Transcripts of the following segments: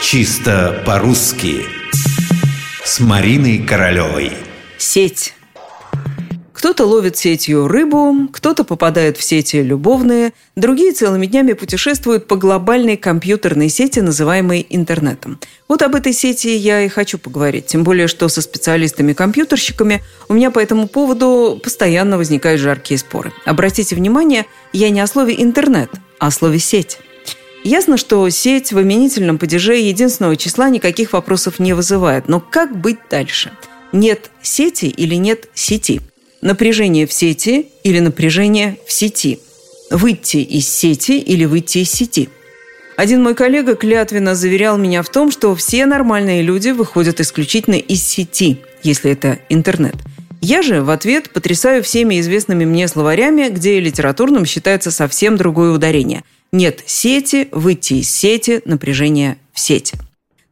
Чисто по-русски С Мариной Королевой Сеть кто-то ловит сетью рыбу, кто-то попадает в сети любовные, другие целыми днями путешествуют по глобальной компьютерной сети, называемой интернетом. Вот об этой сети я и хочу поговорить, тем более, что со специалистами-компьютерщиками у меня по этому поводу постоянно возникают жаркие споры. Обратите внимание, я не о слове «интернет», а о слове «сеть». Ясно, что сеть в именительном падеже единственного числа никаких вопросов не вызывает. Но как быть дальше? Нет сети или нет сети? Напряжение в сети или напряжение в сети. Выйти из сети или выйти из сети. Один мой коллега клятвенно заверял меня в том, что все нормальные люди выходят исключительно из сети, если это интернет. Я же в ответ потрясаю всеми известными мне словарями, где литературным считается совсем другое ударение. Нет сети, выйти из сети, напряжение в сети.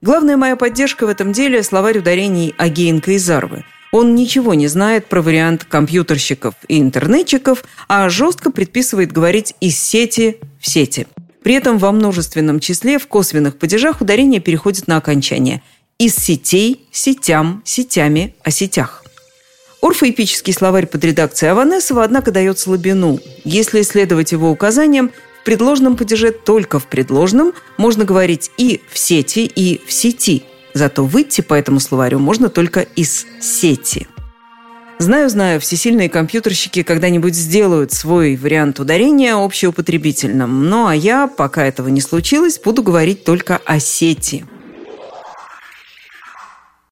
Главная моя поддержка в этом деле – словарь ударений Агеенко и Зарвы – он ничего не знает про вариант компьютерщиков и интернетчиков, а жестко предписывает говорить из сети в сети. При этом во множественном числе в косвенных падежах ударение переходит на окончание. Из сетей, сетям, сетями, о сетях. Орфоэпический словарь под редакцией Аванесова, однако, дает слабину. Если следовать его указаниям, предложном падеже только в предложном можно говорить и в сети, и в сети – Зато выйти по этому словарю можно только из сети. Знаю, знаю, всесильные компьютерщики когда-нибудь сделают свой вариант ударения общеупотребительным. Ну а я, пока этого не случилось, буду говорить только о сети –